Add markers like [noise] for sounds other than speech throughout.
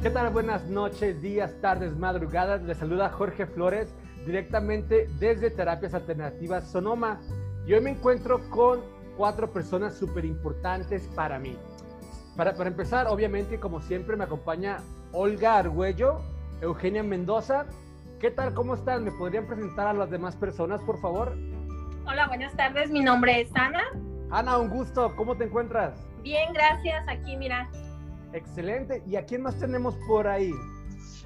¿Qué tal? Buenas noches, días, tardes, madrugadas. Les saluda Jorge Flores directamente desde Terapias Alternativas Sonoma. Y hoy me encuentro con cuatro personas súper importantes para mí. Para, para empezar, obviamente, como siempre, me acompaña Olga Argüello, Eugenia Mendoza. ¿Qué tal? ¿Cómo están? ¿Me podrían presentar a las demás personas, por favor? Hola, buenas tardes. Mi nombre es Ana. Ana, un gusto. ¿Cómo te encuentras? Bien, gracias. Aquí, mira. Excelente. ¿Y a quién más tenemos por ahí?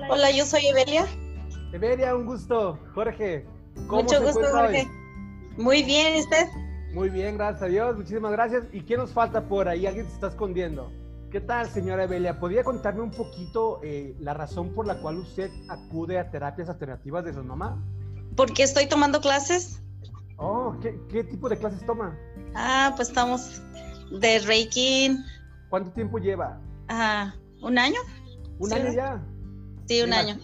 Hola, yo soy Evelia. Evelia, un gusto. Jorge, ¿cómo Mucho se gusto, hoy? Jorge. Muy bien, ¿y usted? Muy bien, gracias a Dios. Muchísimas gracias. ¿Y quién nos falta por ahí? ¿Alguien se está escondiendo? ¿Qué tal, señora Evelia? ¿Podría contarme un poquito eh, la razón por la cual usted acude a terapias alternativas de Sonoma? Porque estoy tomando clases. Oh, ¿qué, qué tipo de clases toma? Ah, pues estamos de Reiki. ¿Cuánto tiempo lleva? Ah, ¿Un año? ¿Un Sí. año ya? Sí, un Mira, año.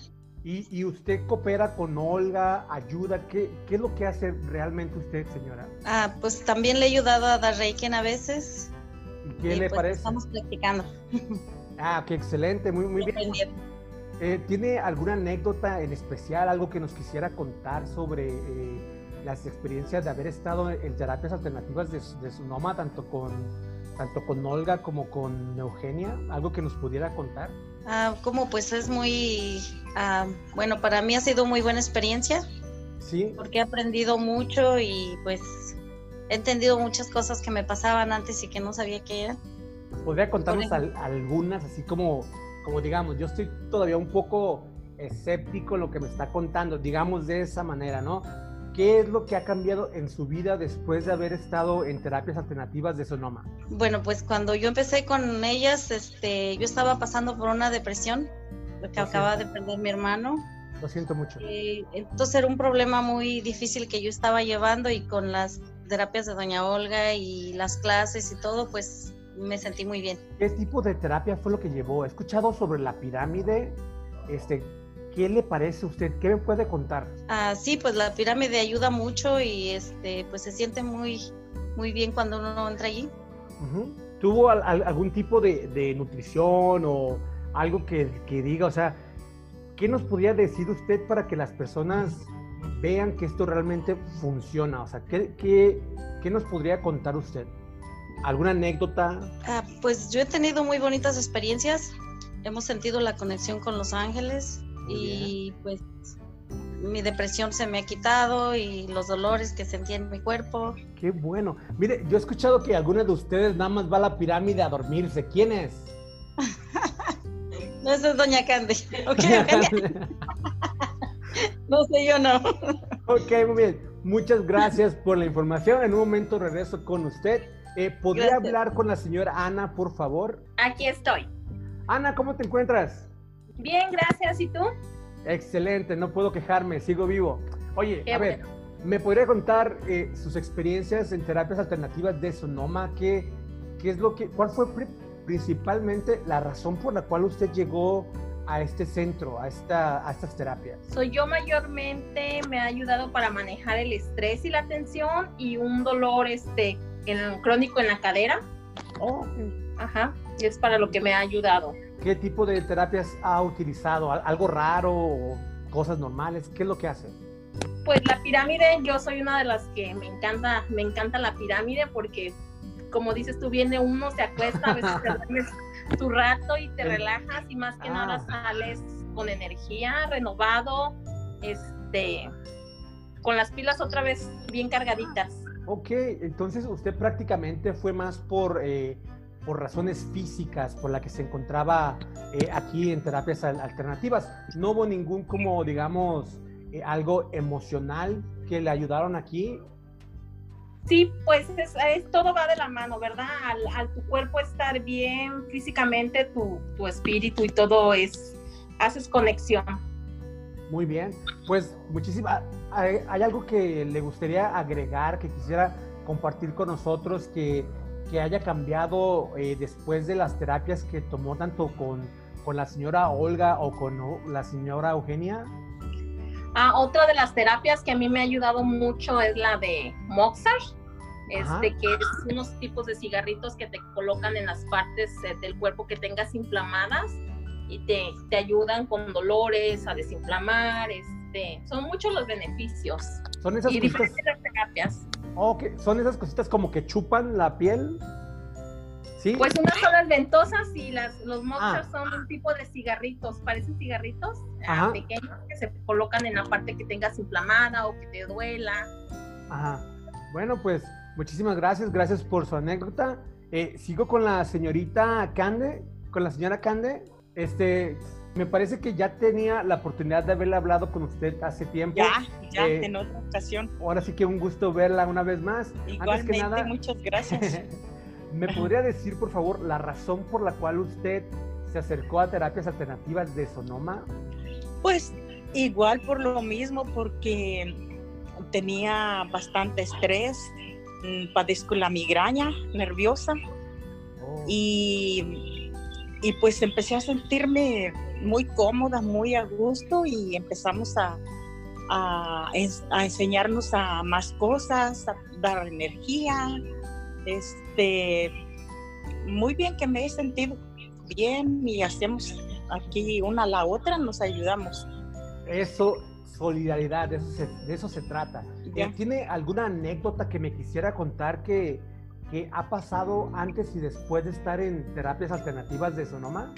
¿Y, y usted coopera con Olga, ayuda? ¿Qué, ¿Qué es lo que hace realmente usted, señora? Ah, pues también le he ayudado a dar Reiki a veces. ¿Y qué y le pues parece? Estamos practicando. [laughs] Ah, qué excelente, muy, muy bien. Eh, ¿Tiene alguna anécdota en especial, algo que nos quisiera contar sobre eh, las experiencias de haber estado en terapias alternativas de, de Sonoma, tanto con, tanto con Olga como con Eugenia? ¿Algo que nos pudiera contar? Ah, como pues es muy, ah, bueno, para mí ha sido muy buena experiencia Sí, porque he aprendido mucho y pues he entendido muchas cosas que me pasaban antes y que no sabía qué eran. ¿podría contarnos al- algunas, así como, como digamos, yo estoy todavía un poco escéptico en lo que me está contando, digamos de esa manera, ¿no? ¿Qué es lo que ha cambiado en su vida después de haber estado en terapias alternativas de Sonoma? Bueno, pues cuando yo empecé con ellas, este, yo estaba pasando por una depresión, porque Lo acaba de perder mi hermano. Lo siento mucho. Eh, entonces era un problema muy difícil que yo estaba llevando y con las terapias de Doña Olga y las clases y todo, pues me sentí muy bien. ¿Qué tipo de terapia fue lo que llevó? He escuchado sobre la pirámide. Este, ¿Qué le parece a usted? ¿Qué me puede contar? Ah, sí, pues la pirámide ayuda mucho y este, pues se siente muy, muy bien cuando uno entra allí. Ujú. ¿Tuvo al- al- algún tipo de, de nutrición o algo que, que diga? O sea, ¿qué nos podría decir usted para que las personas vean que esto realmente funciona? O sea, ¿qué, qué, qué nos podría contar usted? ¿Alguna anécdota? Ah, pues yo he tenido muy bonitas experiencias. Hemos sentido la conexión con los ángeles y pues mi depresión se me ha quitado y los dolores que sentía en mi cuerpo. Qué bueno. Mire, yo he escuchado que alguna de ustedes nada más va a la pirámide a dormirse. ¿Quién es? [laughs] No, esa es Doña Candy. [laughs] Ok, Eugenia. [laughs] No sé, yo no. Ok, muy bien. Muchas gracias por la información. En un momento regreso con usted. Eh, ¿Podría Gracias. hablar con la señora Ana, por favor? Aquí estoy. Ana, ¿cómo te encuentras? Bien, gracias. ¿Y tú? Excelente, no puedo quejarme, sigo vivo. Oye, Qué a ver, ¿me podría contar eh, sus experiencias en terapias alternativas de Sonoma? ¿Qué, qué es lo que, cuál fue pri- principalmente la razón por la cual usted llegó a este centro, a, esta, a estas terapias? Soy yo mayormente me ha ayudado para manejar el estrés y la tensión y un dolor este en- crónico en la cadera. Oh, Ajá. Y es para lo que me ha ayudado. ¿Qué tipo de terapias ha utilizado? ¿Al- ¿Algo raro o cosas normales? ¿Qué es lo que hace? Pues la pirámide, yo soy una de las que me encanta, me encanta la pirámide porque como dices tú, viene uno, se acuesta, a veces te [laughs] duermes tu rato y te relajas y más que Ah. nada sales con energía, renovado, este, con las pilas otra vez bien cargaditas. Ok, entonces usted prácticamente fue más por, eh, por razones físicas, por la que se encontraba eh, aquí en terapias al- alternativas. No hubo ningún, como digamos, eh, algo emocional que le ayudaron aquí. Sí, pues es, es- todo va de la mano, ¿verdad? Al, al tu cuerpo estar bien físicamente, tu, tu espíritu y todo es, haces conexión. Muy bien, pues muchísimas. ¿Hay, hay algo que le gustaría agregar, que quisiera compartir con nosotros, que, que haya cambiado eh, después de las terapias que tomó tanto con, con la señora Olga o con la señora Eugenia? Ah, otra de las terapias que a mí me ha ayudado mucho es la de Moxar, este, que es unos tipos de cigarritos que te colocan en las partes eh, del cuerpo que tengas inflamadas y te, te ayudan con dolores, a desinflamar, este, son muchos los beneficios. Son esas y terapias. Ok, son esas cositas como que chupan la piel. ¿Sí? Pues unas son las ventosas y las, los moxas Ah. son un tipo de cigarritos, parecen cigarritos ah, Ajá. pequeños que se colocan en la parte que tengas inflamada o que te duela. Ajá. Bueno, pues muchísimas gracias, gracias por su anécdota. Eh, sigo con la señorita Cande, con la señora Cande. Este, me parece que ya tenía la oportunidad de haberle hablado con usted hace tiempo. Ya, ya, Eh, en otra ocasión. Ahora sí que un gusto verla una vez más. Antes que Igualmente, nada, muchas [laughs] gracias. ¿me podría decir, por favor, la razón por la cual usted se acercó a terapias alternativas de Sonoma? Pues igual por lo mismo, porque tenía bastante estrés, mm, padezco la migraña nerviosa Oh, y, y pues empecé a sentirme muy cómoda, muy a gusto y empezamos a, a, ens- a enseñarnos a más cosas, a dar energía. Este, muy bien que me he sentido bien y hacemos aquí una a la otra, nos ayudamos. Eso, solidaridad, de eso se, de eso se trata. Ya. Eh, ¿Tiene alguna anécdota que me quisiera contar que, que ha pasado antes y después de estar en terapias alternativas de Sonoma?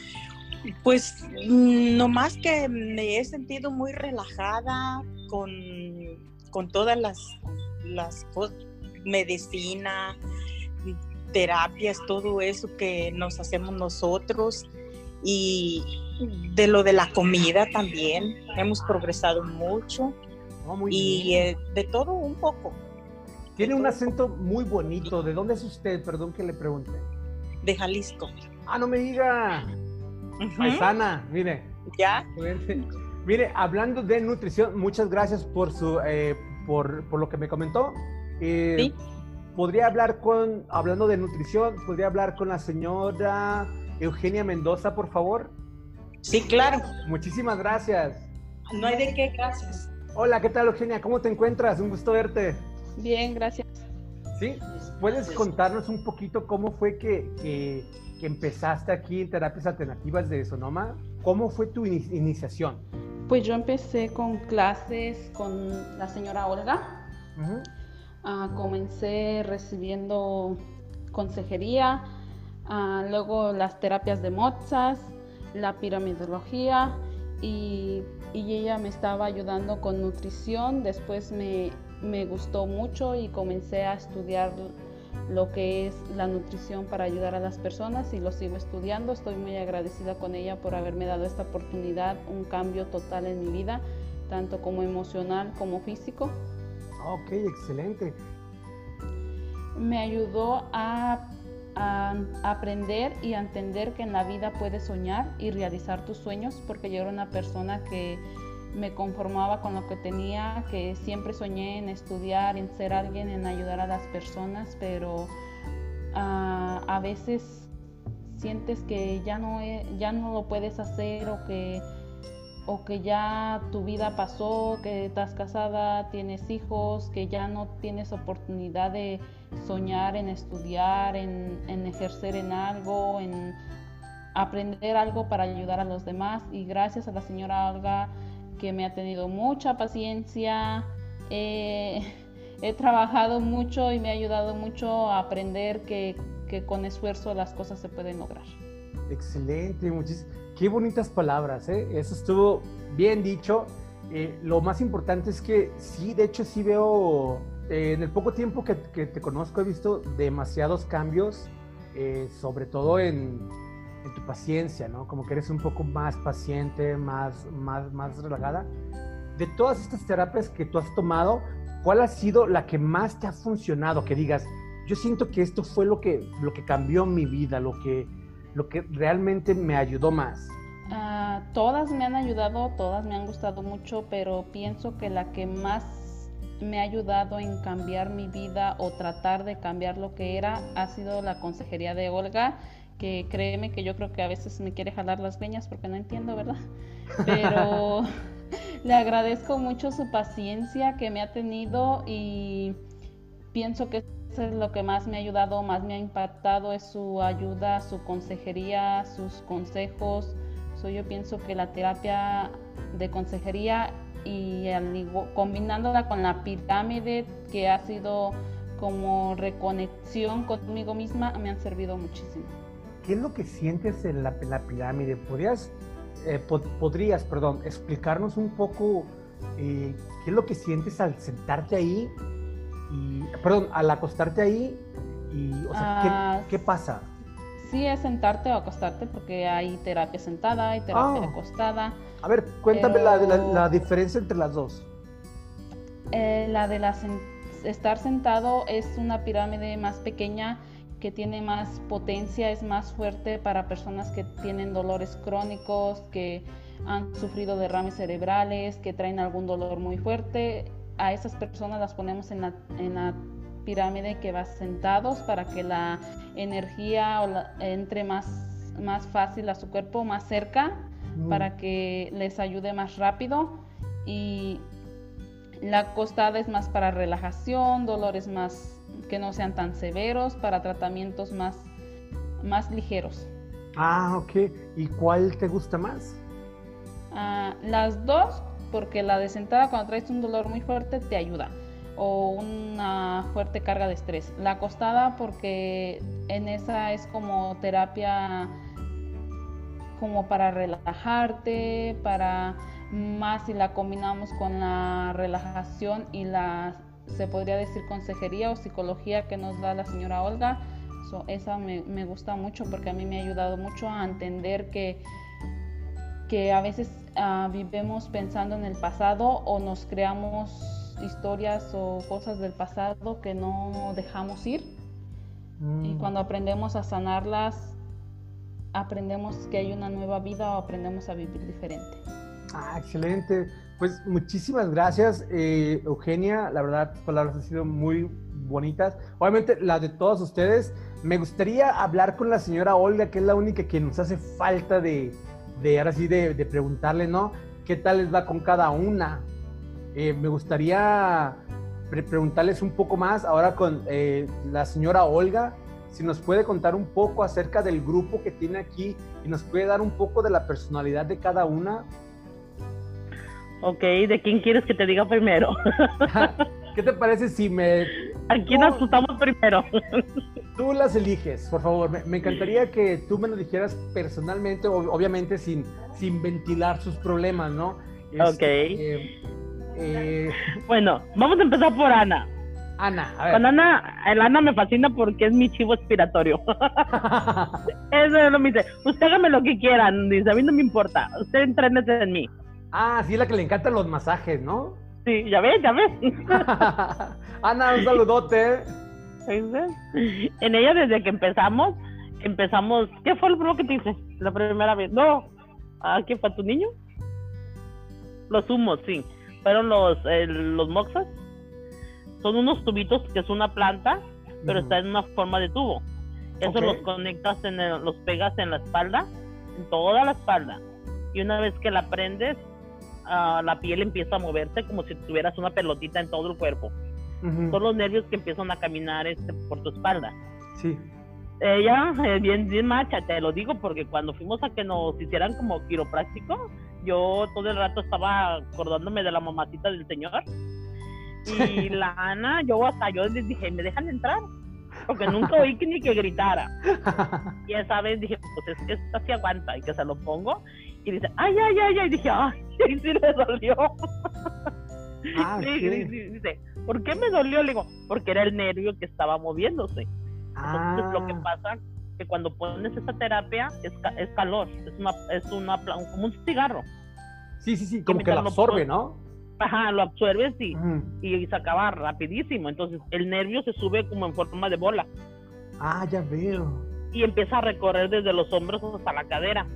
Pues mm, nomás que me he sentido muy relajada con, con todas las, las cos- medicina, terapias, todo eso que nos hacemos nosotros y de lo de la comida también hemos progresado mucho Oh, muy y eh, de todo un poco Tiene un acento muy bonito. ¿De dónde es usted? Perdón que le pregunte. de Jalisco. Ah, no me diga. Paisana, mire. Ya, Mire, hablando de nutrición, muchas gracias por su eh, por, por lo que me comentó. Eh, Sí. Podría hablar con, hablando de nutrición, podría hablar con la señora Eugenia Mendoza, por favor. sí, claro. Muchísimas gracias. No hay de qué, gracias. Hola, ¿qué tal, Eugenia? ¿Cómo te encuentras? Un gusto verte. Bien, gracias. ¿Sí? ¿Puedes contarnos un poquito cómo fue que, que- que empezaste aquí en terapias alternativas de Sonoma? ¿Cómo fue tu ini- iniciación? Pues yo empecé con clases con la señora Olga. Ah, comencé recibiendo consejería, ah, luego las terapias de Mozas, la piramidología y, y ella me estaba ayudando con nutrición. Después me, me gustó mucho y comencé a estudiar lo que es la nutrición para ayudar a las personas y lo sigo estudiando. Estoy muy agradecida con ella por haberme dado esta oportunidad, un cambio total en mi vida, tanto como emocional como físico. Ok, excelente. me ayudó a, a aprender y a entender que en la vida puedes soñar y realizar tus sueños, porque yo era una persona que me conformaba con lo que tenía, que siempre soñé en estudiar, en ser alguien, en ayudar a las personas, pero ah, a veces sientes que ya no, ya no lo puedes hacer o que, o que ya tu vida pasó, que estás casada, tienes hijos, que ya no tienes oportunidad de soñar en estudiar, en, en ejercer en algo, en aprender algo para ayudar a los demás. Y gracias a la señora Olga que me ha tenido mucha paciencia. eh, [laughs] he trabajado mucho y me ha ayudado mucho a aprender que, que con esfuerzo las cosas se pueden lograr. Excelente, muchis- qué bonitas palabras, ¿eh? Eso estuvo bien dicho. Eh, lo más importante es que sí, de hecho sí veo, eh, en el poco tiempo que, que te conozco he visto demasiados cambios, eh, sobre todo en, en tu paciencia, ¿no? Como que eres un poco más paciente, más, más, más relajada. De todas estas terapias que tú has tomado, ¿cuál ha sido la que más te ha funcionado? Que digas, yo siento que esto fue lo que, lo que cambió mi vida, lo que, lo que realmente me ayudó más. Ah, todas me han ayudado, todas me han gustado mucho, pero pienso que la que más me ha ayudado en cambiar mi vida o tratar de cambiar lo que era ha sido la consejería de Olga, que créeme que yo creo que a veces me quiere jalar las veñas porque no entiendo, ¿verdad? Pero [laughs] [laughs] le agradezco mucho su paciencia que me ha tenido y pienso que eso es lo que más me ha ayudado, más me ha impactado, es su ayuda, su consejería, sus consejos, So, yo pienso que la terapia de consejería y combinándola con la pirámide que ha sido como reconexión conmigo misma me han servido muchísimo. ¿Qué es lo que sientes en la, pirámide? ¿Podrías, eh, podrías perdón, explicarnos un poco eh, qué es lo que sientes al sentarte ahí y, perdón, al acostarte ahí y, o sea, ¿qué, ah, ¿qué, pasa? Sí, es sentarte o acostarte porque hay terapia sentada, hay terapia ah. acostada. A ver, cuéntame la, la, diferencia entre las dos. Eh, la de la estar sentado es una pirámide más pequeña que tiene más potencia, es más fuerte para personas que tienen dolores crónicos, que han sufrido derrames cerebrales, que traen algún dolor muy fuerte. A esas personas las ponemos en la, en la pirámide que va sentados para que la energía entre más, más fácil a su cuerpo, más cerca, mm. para que les ayude más rápido. Y la acostada es más para relajación, dolores más que no sean tan severos, para tratamientos más, más ligeros. Ah, ok. ¿Y cuál te gusta más? Ah, las dos, porque la de sentada cuando traes un dolor muy fuerte te ayuda o una fuerte carga de estrés. La acostada porque en esa es como terapia como para relajarte, para más si la combinamos con la relajación y la, se podría decir, consejería o psicología que nos da la señora Olga. esa me, me, gusta mucho porque a mí me ha ayudado mucho a entender que, que a veces uh, vivimos pensando en el pasado o nos creamos historias o cosas del pasado que no dejamos ir. Y mm. cuando aprendemos a sanarlas, aprendemos que hay una nueva vida o aprendemos a vivir diferente. Ah, excelente. Pues muchísimas gracias, eh, Eugenia. La verdad, tus palabras han sido muy bonitas. Obviamente, las de todos ustedes. Me gustaría hablar con la señora Olga, que es la única que nos hace falta de, de ahora sí, de, preguntarle, ¿no? ¿Qué tal les va con cada una? Eh, me gustaría preguntarles un poco más ahora con eh, la señora Olga, si nos puede contar un poco acerca del grupo que tiene aquí y nos puede dar un poco de la personalidad de cada una. Ok, ¿de quién quieres que te diga primero? [laughs] ¿Qué te parece si me... ¿A quién asustamos primero? [laughs] tú las eliges, por favor. Me, encantaría que tú me lo dijeras personalmente, obviamente sin, sin ventilar sus problemas, ¿no? ok. Este, eh, bueno, vamos a empezar por Ana. Ana, a ver. Con Ana, el Ana me fascina porque es mi chivo expiratorio. [laughs] Eso es lo que dice. Usted hágame lo que quieran, dice, a mí no me importa. Usted entrénese en mí. Ah, sí, es la que le encantan los masajes, ¿no? Sí, ya ves, ya ves. [laughs] Ana, un saludote. En ella, desde que empezamos, empezamos. ¿Qué fue lo primero que te hice? La primera vez. No. ¿Ah, qué fue tu niño? Los humos, sí. Fueron los, los moxas. Son unos tubitos que es una planta, pero está en una forma de tubo. Eso los conectas, en los pegas en la espalda, en toda la espalda. Y una vez que la prendes, la piel empieza a moverse como si tuvieras una pelotita en todo el cuerpo. Son los nervios que empiezan a caminar este, por tu espalda. Sí. Ella, eh, bien, bien macha, te lo digo, porque cuando fuimos a que nos hicieran como quiropráctico, yo todo el rato estaba acordándome de la mamacita del señor. Y la Ana, yo hasta yo les dije, ¿me dejan entrar? Porque nunca oí que ni que gritara. [laughs] Y esa vez dije, pues es que esta sí aguanta y que se lo pongo. Y dice, ay, ay, ay, ay. Y dije, ay, [laughs] sí le dolió. [laughs] Ah, dice, ¿por qué me dolió? Le digo, porque era el nervio que estaba moviéndose. Entonces lo que ah. pasa que cuando pones esa terapia es, es calor, es una, es una como un cigarro. Sí, sí, sí, como que, lo absorbe, ¿no? Ajá, lo absorbes y, y se acaba rapidísimo. Entonces el nervio se sube como en forma de bola. Ah, ya veo. Y empieza a recorrer desde los hombros hasta la cadera.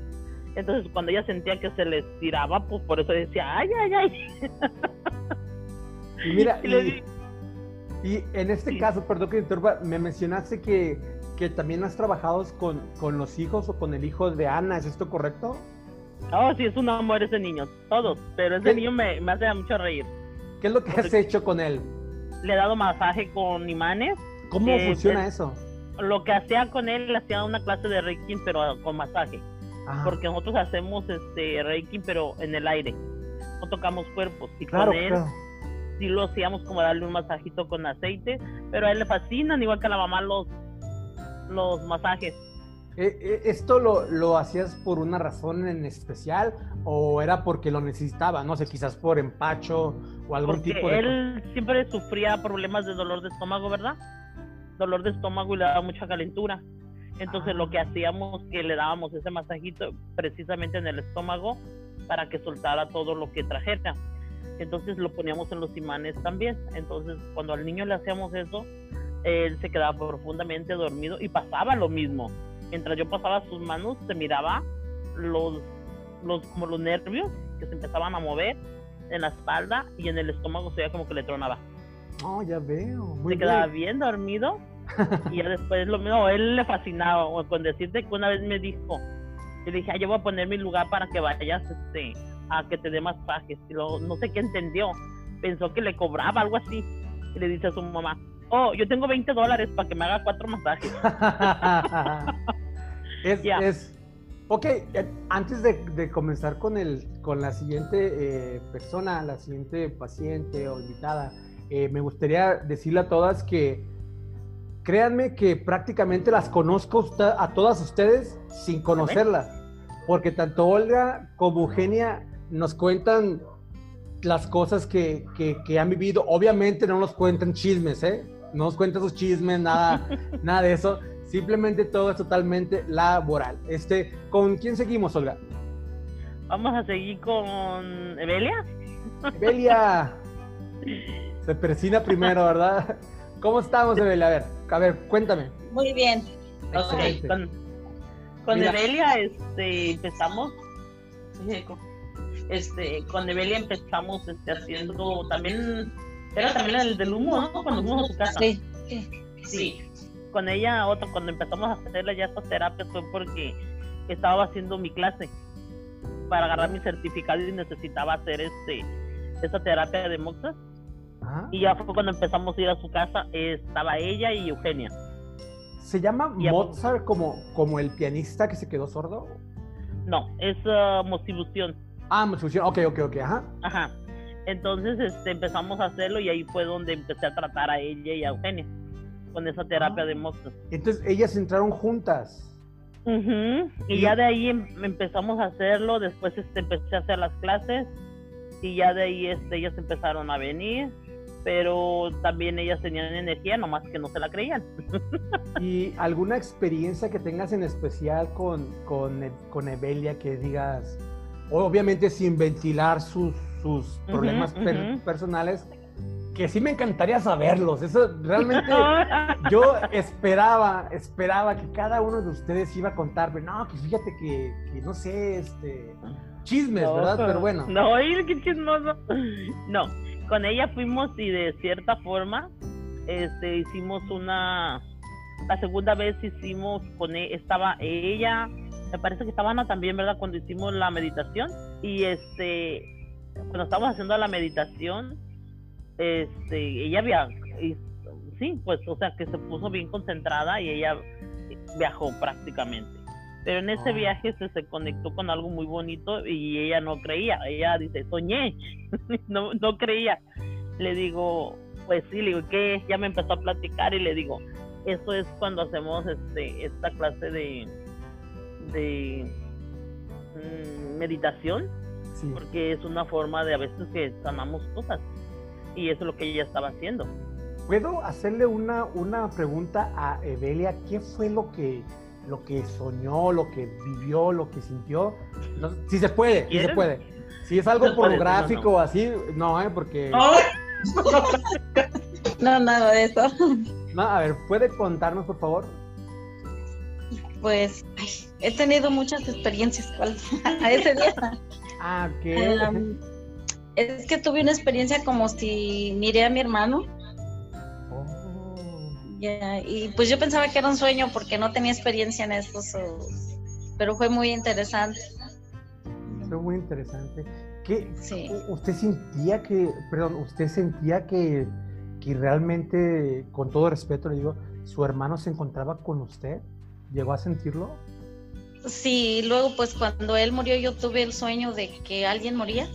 Entonces, cuando ella sentía que se le estiraba, pues por eso decía, ay, ay, ay. Y mira, [laughs] y, en este caso, perdón que interrumpa, me mencionaste que, que también has trabajado con, con, los hijos o con el hijo de Ana, ¿es esto correcto? Oh, sí, es un amor ese niño, todos, pero ese niño me, me, hace mucho reír. ¿Qué es lo que has hecho con él? Le he dado masaje con imanes. ¿Cómo funciona eso? Lo que hacía con él, le hacía una clase de Reiki, pero con masaje porque nosotros hacemos este Reiki, pero en el aire, no tocamos cuerpos. Y Claro, con él claro. sí lo hacíamos como darle un masajito con aceite, pero a él le fascinan, igual que a la mamá los, los masajes. Eh, eh, ¿Esto lo, lo hacías por una razón en especial o era porque lo necesitaba? No sé, quizás por empacho o algún Porque tipo de... él siempre sufría problemas de dolor de estómago, ¿verdad? Dolor de estómago y le daba mucha calentura. Entonces Ah. lo que hacíamos que le dábamos ese masajito precisamente en el estómago para que soltara todo lo que trajera. Entonces lo poníamos en los imanes también. Entonces cuando al niño le hacíamos eso, él se quedaba profundamente dormido y pasaba lo mismo. Mientras yo pasaba sus manos, se miraba los, los, como los nervios que se empezaban a mover en la espalda y en el estómago se veía como que le tronaba. No, ya veo. Muy se quedaba bien. bien dormido y ya después lo mismo, él le fascinaba, o con decirte que una vez me dijo, yo le dije, "Ah, yo voy a poner mi lugar para que vayas este, a que te dé masajes, y luego no sé qué entendió, pensó que le cobraba algo así, y le dice a su mamá, oh, yo tengo 20 dólares para que me haga cuatro masajes. [laughs] es, es- Ok, eh, antes de, de comenzar con, el, con la siguiente eh, persona, la siguiente paciente o invitada, eh, me gustaría decirle a todas que créanme que prácticamente las conozco a todas ustedes sin conocerlas, porque tanto Olga como Eugenia nos cuentan las cosas que, que- que han vivido. Obviamente no nos cuentan chismes, ¿eh? No nos cuentan sus chismes, nada, [laughs] nada de eso. Simplemente todo es totalmente laboral. Este, ¿Con quién seguimos, Olga? Vamos a seguir con Evelia. Belia. [laughs] Se persina primero, ¿verdad? ¿Cómo estamos, Evelia? A ver, a ver, cuéntame. Muy bien. Ok, Excelente. con, con este, empezamos, con- este, con Evelia empezamos este, haciendo también, era también el del humo, ¿no? Cuando fuimos a su casa. Sí, sí. Sí. Con ella, otra, cuando empezamos a hacerle ya estas terapias fue porque estaba haciendo mi clase para agarrar mi certificado y necesitaba hacer este esa terapia de moxas Y ya fue cuando empezamos a ir a su casa estaba ella y Eugenia ¿Se llama. Mozart como, como el pianista que se quedó sordo? no es uh, motivación Ah, Mozart. Ok, ok, ok. Ajá. Ajá. Entonces este, empezamos a hacerlo y ahí fue donde empecé a tratar a ella y a Eugenia con esa terapia Ah. de moxas. Entonces ellas entraron juntas. Y Y- ya de ahí em- empezamos a hacerlo, después este, empecé a hacer las clases y ya de ahí este, ellas empezaron a venir, pero también ellas tenían energía, nomás que no se la creían. [laughs] ¿Y alguna experiencia que tengas en especial con, con, E- con Evelia que digas, obviamente sin ventilar sus, sus problemas per- ujú. personales, que sí me encantaría saberlos? Eso realmente [laughs] yo esperaba, esperaba que cada uno de ustedes iba a contarme, no, que fíjate que, que no sé, este, chismes, No, ¿verdad? Pero bueno. No, qué chismoso. [laughs] No, con ella fuimos y de cierta forma este, hicimos una. La segunda vez hicimos con e- estaba ella, me parece que estaba Ana también, ¿verdad? Cuando hicimos la meditación. Y este, cuando estábamos haciendo la meditación, este, ella había. Sí, pues, o sea, que se puso bien concentrada y ella viajó prácticamente. Pero en ese Ah. viaje se, se conectó con algo muy bonito y ella no creía. Ella dice, soñé. [laughs] no, no creía. Le digo, pues sí, le digo, ¿qué? Ya me empezó a platicar y le digo, eso es cuando hacemos este esta clase de, de mm, meditación, Sí. porque es una forma de a veces que sanamos cosas. Y eso es lo que ella estaba haciendo. ¿Puedo hacerle una, una pregunta a Evelia? ¿Qué fue lo que, lo que soñó, lo que vivió, lo que sintió? No, si se puede, si se puede. Si es algo no, pornográfico no. o así, no, ¿eh? Porque... No, nada de eso. No, a ver, ¿puede contarnos, por favor? Pues ay, he tenido muchas experiencias a [laughs] ese día. Ah, ¿qué? Es que tuve una experiencia como si miré a mi hermano ya, y pues yo pensaba que era un sueño porque no tenía experiencia en esto, so- pero fue muy interesante. fue muy interesante. ¿Qué, Sí. ¿Usted sentía que, perdón, usted sentía que, que realmente, con todo respeto le digo, su hermano se encontraba con usted? ¿Llegó a sentirlo? Sí, luego pues cuando él murió yo tuve el sueño de que alguien moría,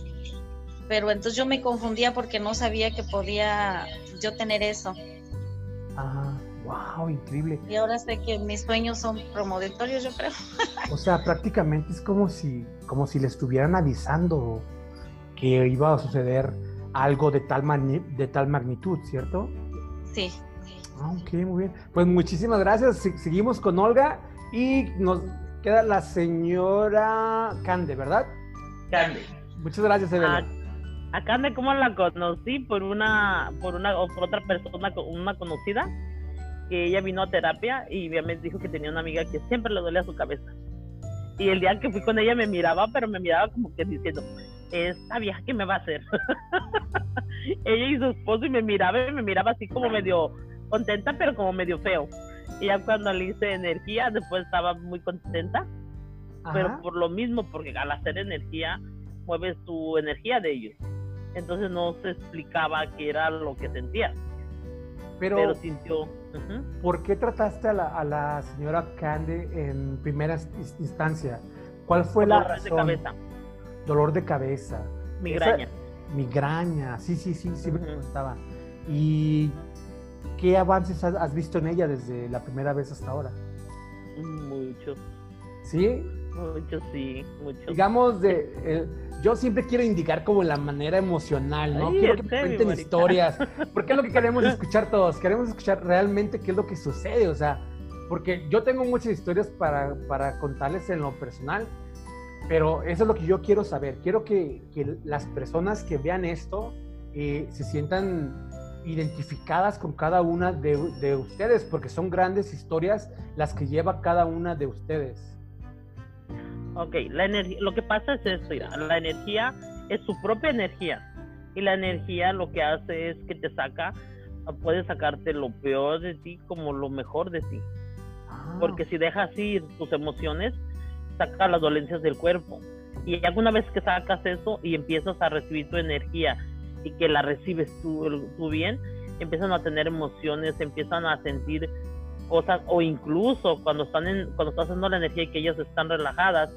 pero entonces yo me confundía porque no sabía que podía yo tener eso. Ah, wow, increíble. Y ahora sé que mis sueños son promonitorios, yo creo. O sea, prácticamente es como si, como si le estuvieran avisando que iba a suceder algo de tal, mani- de tal magnitud, ¿cierto? Sí. Ah, ok, muy bien. Pues muchísimas gracias. Se- Seguimos con Olga y nos queda la señora Cande, ¿verdad? Candy. Muchas gracias, Evelyn. Ah, A Candy, ¿cómo la conocí? Por una, por una, o por otra persona, una conocida, que ella vino a terapia y me dijo que tenía una amiga que siempre le dolía su cabeza. Y el día que fui con ella me miraba, pero me miraba como que diciendo, esta vieja que me va a hacer. [laughs] ella y su esposo y me miraba y me miraba así como medio contenta, pero como medio feo. Y ya cuando le hice energía, después estaba muy contenta, pero por lo mismo, porque al hacer energía, mueves tu energía de ellos. Entonces no se explicaba qué era lo que sentía, Pero, pero, sintió. ¿por qué trataste a la, a la señora Cande en primera ins- instancia? ¿Cuál fue la Dolores de razón? cabeza, Dolor de cabeza. migraña. Esa- migraña, sí, sí, sí, sí me Ujú. comentaba. ¿Y qué avances has, has visto en ella desde la primera vez hasta ahora? Mucho, ¿Sí? mucho, sí, mucho. digamos de eh, yo siempre quiero indicar como la manera emocional, ¿no? Ay, quiero que me cuenten historias, [laughs] porque es lo que queremos escuchar todos, queremos escuchar realmente qué es lo que sucede, o sea, porque yo tengo muchas historias para, para contarles en lo personal, pero eso es lo que yo quiero saber, quiero que, que las personas que vean esto eh, se sientan identificadas con cada una de, de ustedes, porque son grandes historias las que lleva cada una de ustedes. Ok, la energía, lo que pasa es esto, mira, la energía es su propia energía. Y la energía lo que hace es que te saca, puede sacarte lo peor de ti como lo mejor de ti. Ah, Porque si dejas ir tus emociones, saca las dolencias del cuerpo. Y ya una vez que sacas eso y empiezas a recibir tu energía y que la recibes tú, tú bien, empiezan a tener emociones, empiezan a sentir cosas o incluso cuando están en, cuando estás haciendo la energía y que ellas están relajadas,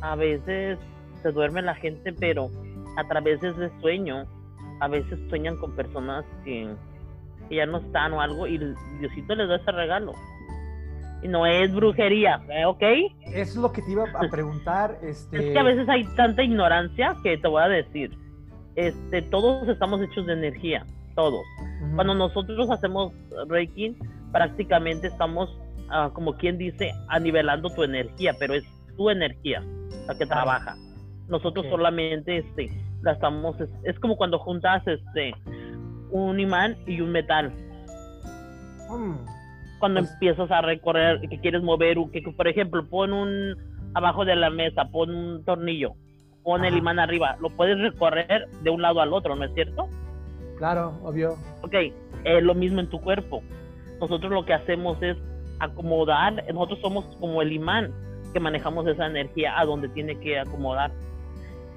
a veces se duerme la gente, pero a través de ese sueño, a veces sueñan con personas que, que ya no están o algo y Diosito les da ese regalo. Y no es brujería, ¿eh? ¿ok? Eso es lo que te iba a preguntar. [laughs] Este, Es que a veces hay tanta ignorancia que te voy a decir. Este, todos estamos hechos de energía, todos. Cuando nosotros hacemos Reiki, prácticamente estamos, ah, como quien dice, anivelando tu energía, pero es tu energía la que trabaja. Nosotros solamente este, la estamos, es, es como cuando juntas este, un imán y un metal. mm, Cuando Pues- empiezas a recorrer, que quieres mover, un- que, que, por ejemplo, pon un abajo de la mesa, pon un tornillo, pon el imán arriba, lo puedes recorrer de un lado al otro, ¿no es cierto? claro, obvio. Ok, es lo mismo en tu cuerpo. Nosotros lo que hacemos es acomodar, nosotros somos como el imán que manejamos esa energía a donde tiene que acomodar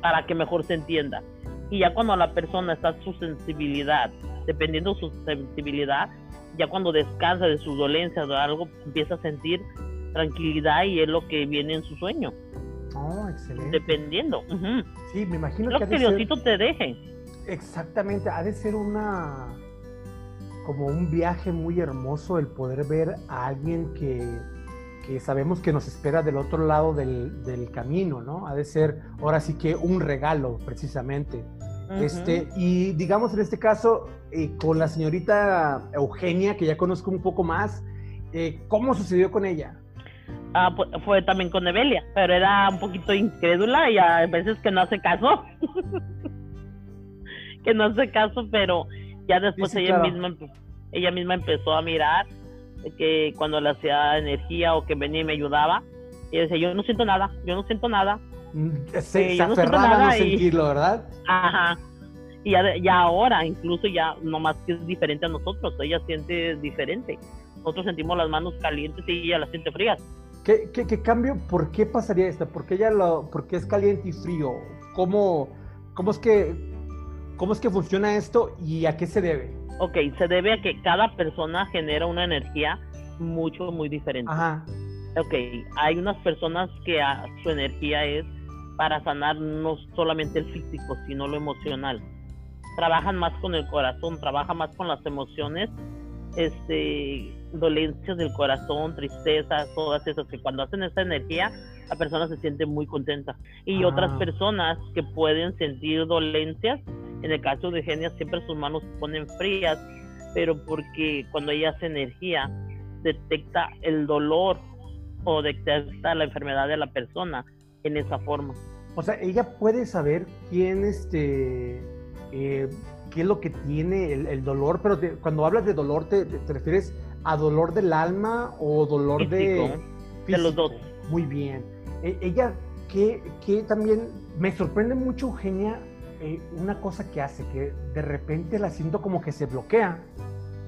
para que mejor se entienda. Y ya cuando la persona está su sensibilidad, dependiendo de su sensibilidad, ya cuando descansa de sus dolencias o algo, empieza a sentir tranquilidad y es lo que viene en su sueño, Oh, excelente. dependiendo. Sí, me imagino Lo que que ser, Diosito te deje. exactamente, ha de ser una como un viaje muy hermoso el poder ver a alguien que, que sabemos que nos espera del otro lado del, del camino, ¿no? Ha de ser ahora sí que un regalo, precisamente. Este, y digamos en este caso, eh, con la señorita Eugenia, que ya conozco un poco más, eh, ¿cómo sucedió con ella? Ah, fu- fue también con Evelia, pero era un poquito incrédula y a veces que no hace caso. [laughs] que no hace caso, pero ya después Sí, sí, ella claro. misma ella misma empezó a mirar que cuando le hacía energía o que venía y me ayudaba, y decía, yo no siento nada, yo no siento nada. Mm, Se, no aferraba a no y- sentirlo, ¿verdad? Ajá. Y ya, ya ahora, incluso ya nomás que es diferente a nosotros, ella siente diferente. Nosotros sentimos las manos calientes y ella las siente frías. ¿Qué, qué, qué cambio? ¿Por qué pasaría esto? ¿Por qué, ella lo, por qué es caliente y frío? ¿Cómo, cómo, es que, ¿Cómo es que funciona esto y a qué se debe? Ok, se debe a que cada persona genera una energía mucho, muy diferente. Ajá. ok, hay unas personas que a, su energía es para sanar no solamente el físico, sino lo emocional. Trabajan más con el corazón, trabajan más con las emociones, este, dolencias del corazón, tristezas, todas esas, que cuando hacen esa energía, la persona se siente muy contenta. Y Ah. otras personas que pueden sentir dolencias, en el caso de Genia, siempre sus manos se ponen frías, pero porque cuando ella hace energía, detecta el dolor o detecta la enfermedad de la persona en esa forma. O sea, ella puede saber quién, este, eh, qué es lo que tiene el, el dolor, pero te- cuando hablas de dolor, te, te refieres a dolor del alma o dolor de... Físico, de los dos. Muy bien. E- ella, que, que también me sorprende mucho, Eugenia, eh, una cosa que hace, que de repente la siento como que se bloquea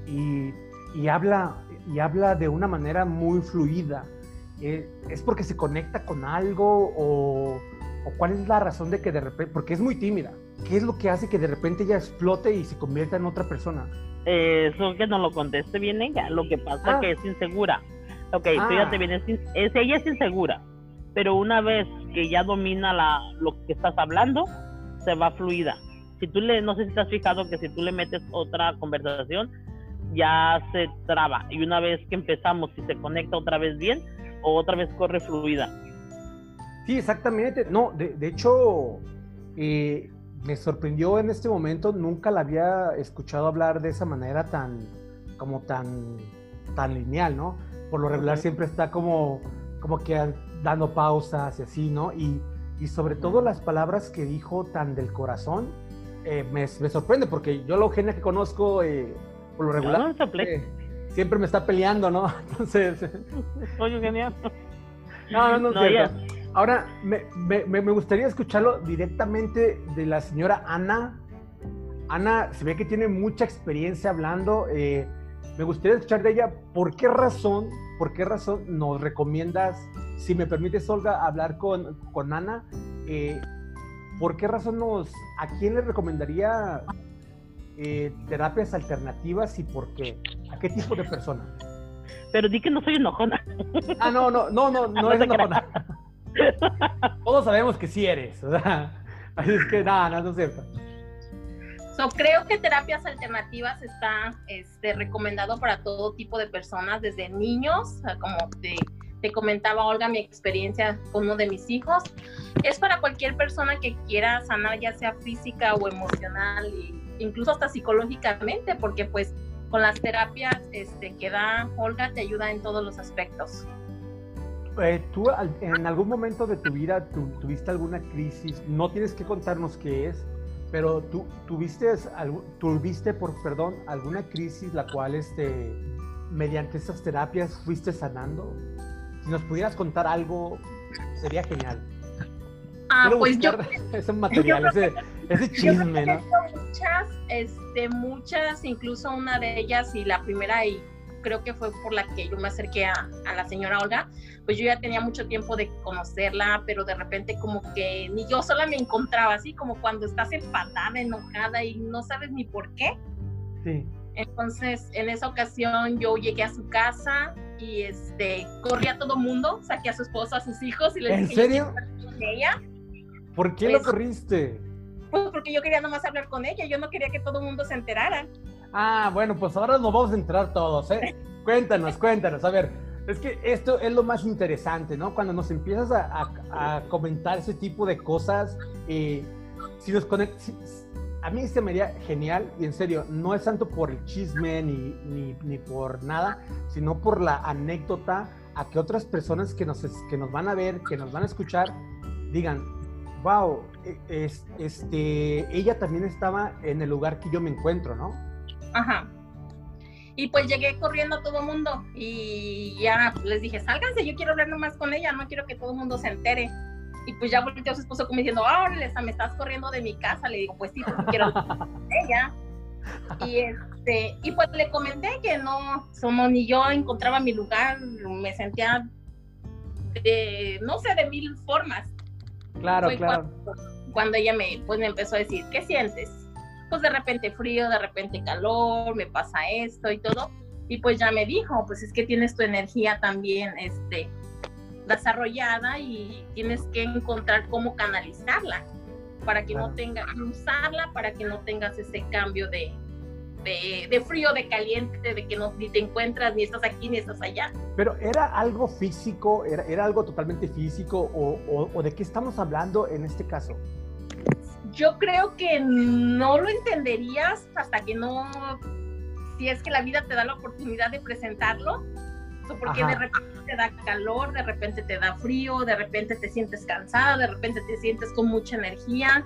y, y habla, y habla de una manera muy fluida. Eh, ¿Es porque se conecta con algo o, o cuál es la razón de que de repente, porque es muy tímida, qué es lo que hace que de repente ella explote y se convierta en otra persona? Eh, Eso que no lo conteste bien ella, lo que pasa Ah. que es insegura. Ok, Ah. fíjate bien, es, es- ella es insegura, pero una vez que ya domina la, lo que estás hablando, se va fluida. Si tú le, no sé si te has fijado que si tú le metes otra conversación, ya se traba. Y una vez que empezamos, si se conecta otra vez bien, o otra vez corre fluida. Sí, exactamente. No, de, de hecho, eh, me sorprendió en este momento, nunca la había escuchado hablar de esa manera tan, como tan, tan lineal, ¿no? Por lo regular siempre está como, como que dando pausas y así, ¿no? Y, y sobre todo las palabras que dijo tan del corazón, eh, me, me sorprende porque yo la Eugenia que conozco, eh, por lo regular, No, eh, siempre me está peleando, ¿no? [laughs] Entonces... [laughs] Oye, genial. No, no, no, No, ya. Ahora, me, me- me- gustaría escucharlo directamente de la señora Ana. Ana, se ve que tiene mucha experiencia hablando. me gustaría escuchar de ella por qué razón, por qué razón nos recomiendas, si me permites, Olga, hablar con, con Ana. eh, ¿Por qué razón nos, a quién le recomendaría eh, terapias alternativas y por qué? ¿A qué tipo de persona? Pero di que no soy enojona. Ah, no, no, no, no, no, [laughs] No es enojona. [laughs] Todos sabemos que sí eres. o sea, así es que nada, no, no es cierto. So, creo que terapias alternativas está este, recomendado para todo tipo de personas, desde niños, como te, te comentaba Olga, mi experiencia con uno de mis hijos. Es para cualquier persona que quiera sanar, ya sea física o emocional, e incluso hasta psicológicamente, porque pues con las terapias este, que da Olga te ayuda en todos los aspectos. Eh, ¿Tú en algún momento de tu vida tu- tuviste alguna crisis? No tienes que contarnos qué es, pero tú tuviste, tuviste por perdón, alguna crisis la cual este, mediante estas terapias fuiste sanando. Si nos pudieras contar algo, sería genial. Ah, Quiero pues yo [laughs] ese material, ese, ese chisme, ¿no? muchas, este, muchas, incluso una de ellas y la primera y creo que fue por la que yo me acerqué a, a la señora Olga, pues yo ya tenía mucho tiempo de conocerla, pero de repente como que ni yo sola me encontraba así, como cuando estás empatada, enojada y no sabes ni por qué. Sí. Entonces, en esa ocasión yo llegué a su casa y este, corrí a todo mundo, saqué a su esposo, a sus hijos y les ¿En dije, serio? con ella. ¿Por qué lo Pues- corriste? Pues porque yo quería nomás hablar con ella, yo no quería que todo el mundo se enterara. Ah, bueno, pues ahora nos vamos a enterar todos, ¿eh? Cuéntanos, cuéntanos. A ver, es que esto es lo más interesante, ¿no? Cuando nos empiezas a, comentar ese tipo de cosas, si nos conect- si- a mí se me haría genial, y en serio, no es tanto por el chisme ni, ni, ni por nada, sino por la anécdota a que otras personas que nos, que nos van a ver, que nos van a escuchar, digan, wow, e- es, este, ella también estaba en el lugar que yo me encuentro, ¿no? Ajá. Y pues llegué corriendo a todo mundo y ya les dije, sálganse, yo quiero hablar nomás con ella, no quiero que todo el mundo se entere. Y pues ya volteó su esposo como diciendo, órale, me estás corriendo de mi casa. Le digo, pues sí, porque quiero hablar con [laughs] ella. Y, este, y pues le comenté que no, somos ni yo encontraba mi lugar, me sentía de, no sé, de mil formas. Claro, Fue claro. Cuando, cuando ella me, pues, me empezó a decir, ¿qué sientes? Pues de repente frío, de repente calor, me pasa esto y todo. Y pues ya me dijo, pues es que tienes tu energía también este, desarrollada y tienes que encontrar cómo canalizarla para que no tengas, usarla para que no tengas ese cambio de, de, de frío, de caliente, de que no ni te encuentras, ni estás aquí, ni estás allá. Pero ¿era algo físico? ¿Era, era algo totalmente físico? O, o- o de qué estamos hablando en este caso? Yo creo que no lo entenderías hasta que no, si es que la vida te da la oportunidad de presentarlo, porque Ajá. de repente te da calor, de repente te da frío, de repente te sientes cansada, de repente te sientes con mucha energía.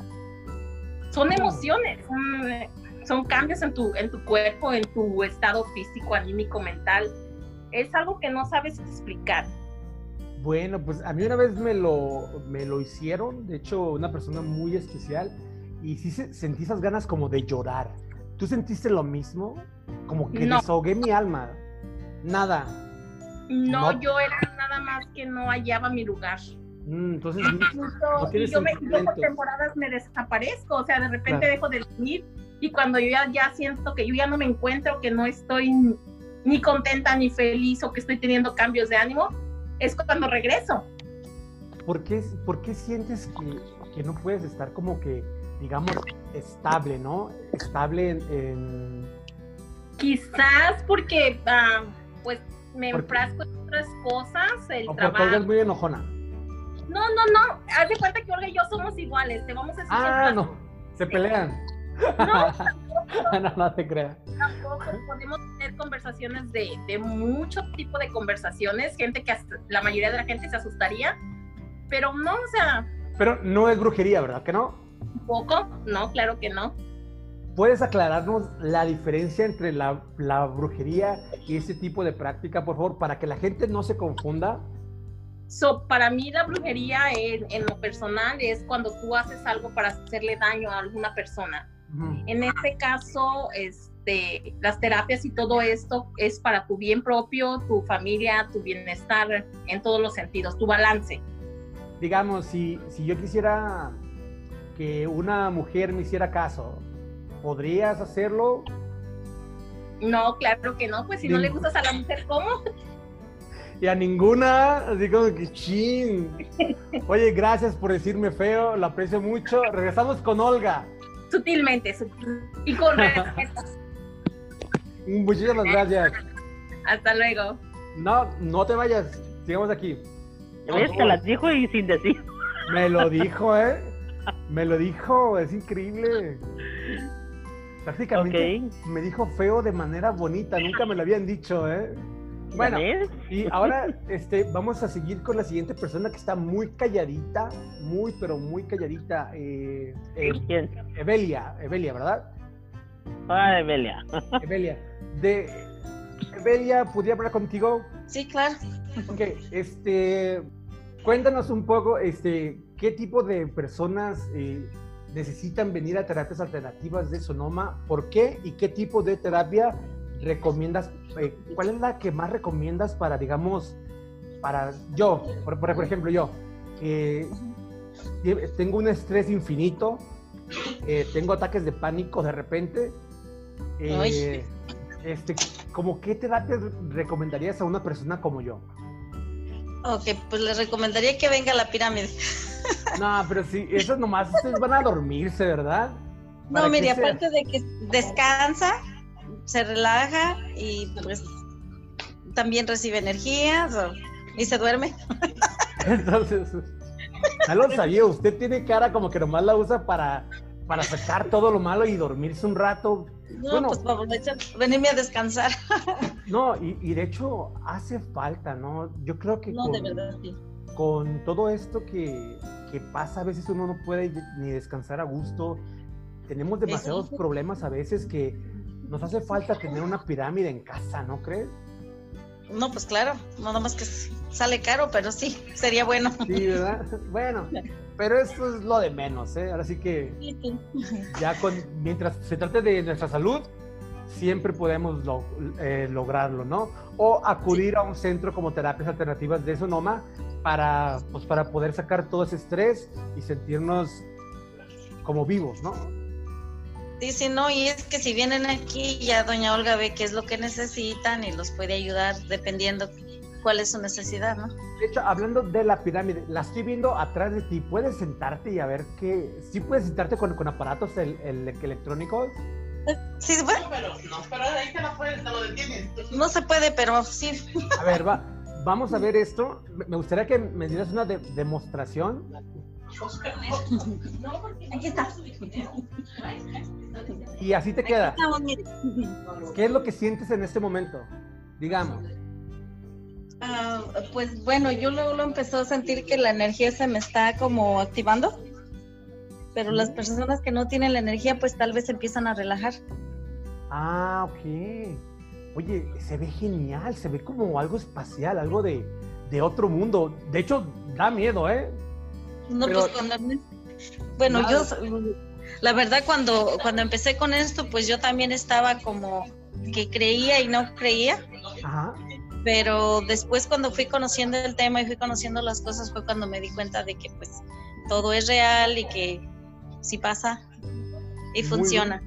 Son emociones, son, son cambios en tu, en tu cuerpo, en tu estado físico, anímico, mental. Es algo que no sabes explicar. Bueno, pues a mí una vez me lo, me lo hicieron, de hecho, una persona muy especial, y sí se- sentí esas ganas como de llorar. ¿Tú sentiste lo mismo? Como que No. desahogué mi alma. Nada. No, No. yo era nada más que no hallaba mi lugar. Mm, entonces, Incluso, No y tienes yo, me, yo por temporadas me desaparezco, o sea, de repente Claro. dejo de venir y cuando yo ya, ya siento que yo ya no me encuentro, que no estoy ni contenta ni feliz o que estoy teniendo cambios de ánimo, es cuando regreso. ¿por qué, por qué sientes que, que no puedes estar como que, digamos, estable, ¿no? Estable en... en- Quizás porque, ah, pues, me Porque- enfrasco en otras cosas, el o porque trabajo. Olga es muy enojona. No, no, no, haz de cuenta que Olga y yo somos iguales, te vamos a decir Ah, no. Se pelean. No, [laughs] [laughs] no, no te creas. tampoco podemos tener conversaciones de, de mucho tipo de conversaciones, gente que hasta- la mayoría de la gente se asustaría, pero no, o sea, Pero no es brujería, ¿verdad que no? poco, no, claro que no. ¿Puedes aclararnos la diferencia entre la, la brujería y este tipo de práctica, por favor, para que la gente no se confunda? So, para mí la brujería en, en lo personal es cuando tú haces algo para hacerle daño a alguna persona. En este caso, este, las terapias y todo esto es para tu bien propio, tu familia, tu bienestar en todos los sentidos, tu balance. Digamos, si, si yo quisiera que una mujer me hiciera caso, ¿podrías hacerlo? No, claro que no, pues si no le gustas a la mujer, ¿cómo? [laughs] Y a ninguna, así como que chin. Oye, gracias por decirme feo, lo aprecio mucho. Regresamos con Olga. Sutilmente, sutil- y con [laughs] respeto. Muchísimas gracias. Hasta luego. No, no te vayas, sigamos aquí. ¿Ves que las dijo y sin decir? Me lo [laughs] dijo, ¿eh? Me lo dijo, es increíble. Prácticamente me dijo feo de manera bonita, nunca me lo habían dicho, ¿eh? ¿Ya Bueno, y ahora este, vamos a seguir con la siguiente persona que está muy calladita, muy, pero muy calladita. eh, eh, ¿Quién? Evelia, Evelia, ¿verdad? Ay, Belia. [laughs] Evelia. De Evelia, ¿podría hablar contigo? Sí, claro. Ok, este, cuéntanos un poco, este, qué tipo de personas eh, necesitan venir a terapias alternativas de Sonoma, por qué y qué tipo de terapia recomiendas, eh, cuál es la que más recomiendas para, digamos, para yo, por, por- ejemplo, yo, que tengo un estrés infinito, eh, tengo ataques de pánico de repente, eh, este, como qué terapia recomendarías a una persona como yo? Ok, pues les recomendaría que venga a la pirámide. No, pero sí, esos nomás ustedes van a dormirse, ¿verdad? No, ¿Para mire, aparte de que descansa, se relaja y pues también recibe energía so- y se duerme. [laughs] Entonces, no lo sabía, usted tiene cara como que nomás la usa para, para sacar todo lo malo y dormirse un rato. No, Bueno. pues para venirme a descansar. [laughs] No, y, y de hecho hace falta, ¿no? Yo creo que No, con, de verdad, sí. con todo esto que, que pasa, a veces uno no puede ni descansar a gusto. Tenemos demasiados problemas a veces que nos hace falta tener una pirámide en casa, ¿no crees? No, pues claro, nada más que sale caro, pero sí, sería bueno. Sí, ¿verdad? Bueno, pero eso es lo de menos, ¿eh? Ahora sí que ya con, mientras se trate de nuestra salud, siempre podemos lo- eh, lograrlo, ¿no? O acudir a un centro como terapias alternativas de Sonoma para, pues, para poder sacar todo ese estrés y sentirnos como vivos, ¿no? Sí, sí, no, y es que si vienen aquí, ya doña Olga ve qué es lo que necesitan y los puede ayudar dependiendo cuál es su necesidad, ¿no? De hecho, hablando de la pirámide, la estoy viendo atrás de ti. ¿Puedes sentarte y a ver qué? ¿Sí puedes sentarte con, con aparatos el, el- electrónicos? Sí, bueno, pero no, pero ahí te lo puedes, te lo detienes. no se puede, pero sí. A ver, va, vamos a ver esto. Me- Me gustaría que me dieras una de- demostración. Aquí [laughs] está. Y así te queda. ¿Qué es lo que sientes en este momento? Digamos. Ah, pues bueno, yo luego lo empezó a sentir que la energía se me está como activando, pero las personas que no tienen la energía pues tal vez empiezan a relajar. Ah, ok. Oye, se ve genial, se ve como algo espacial, algo de, de otro mundo. De hecho, da miedo, ¿eh? No, Pero- pues cuando... Bueno, Nada. yo, la verdad, cuando, cuando empecé con esto, pues yo también estaba como que creía y no creía, Ajá. pero después cuando fui conociendo el tema y fui conociendo las cosas fue cuando me di cuenta de que pues todo es real y que sí pasa y Muy funciona.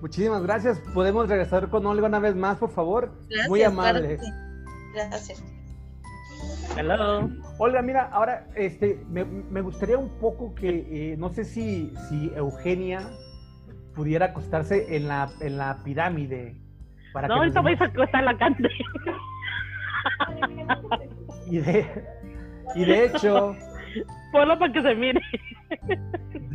Muchísimas gracias. ¿Podemos regresar con Olga una vez más, por favor? Gracias, Muy amable. sí. Gracias. Hello. Olga, mira, ahora este, me, me gustaría un poco que, eh, no sé si, si Eugenia pudiera acostarse en la, en la pirámide. Para No, que ahorita vais a acostar la cante. Y de, y de hecho, Ponlo para que se mire.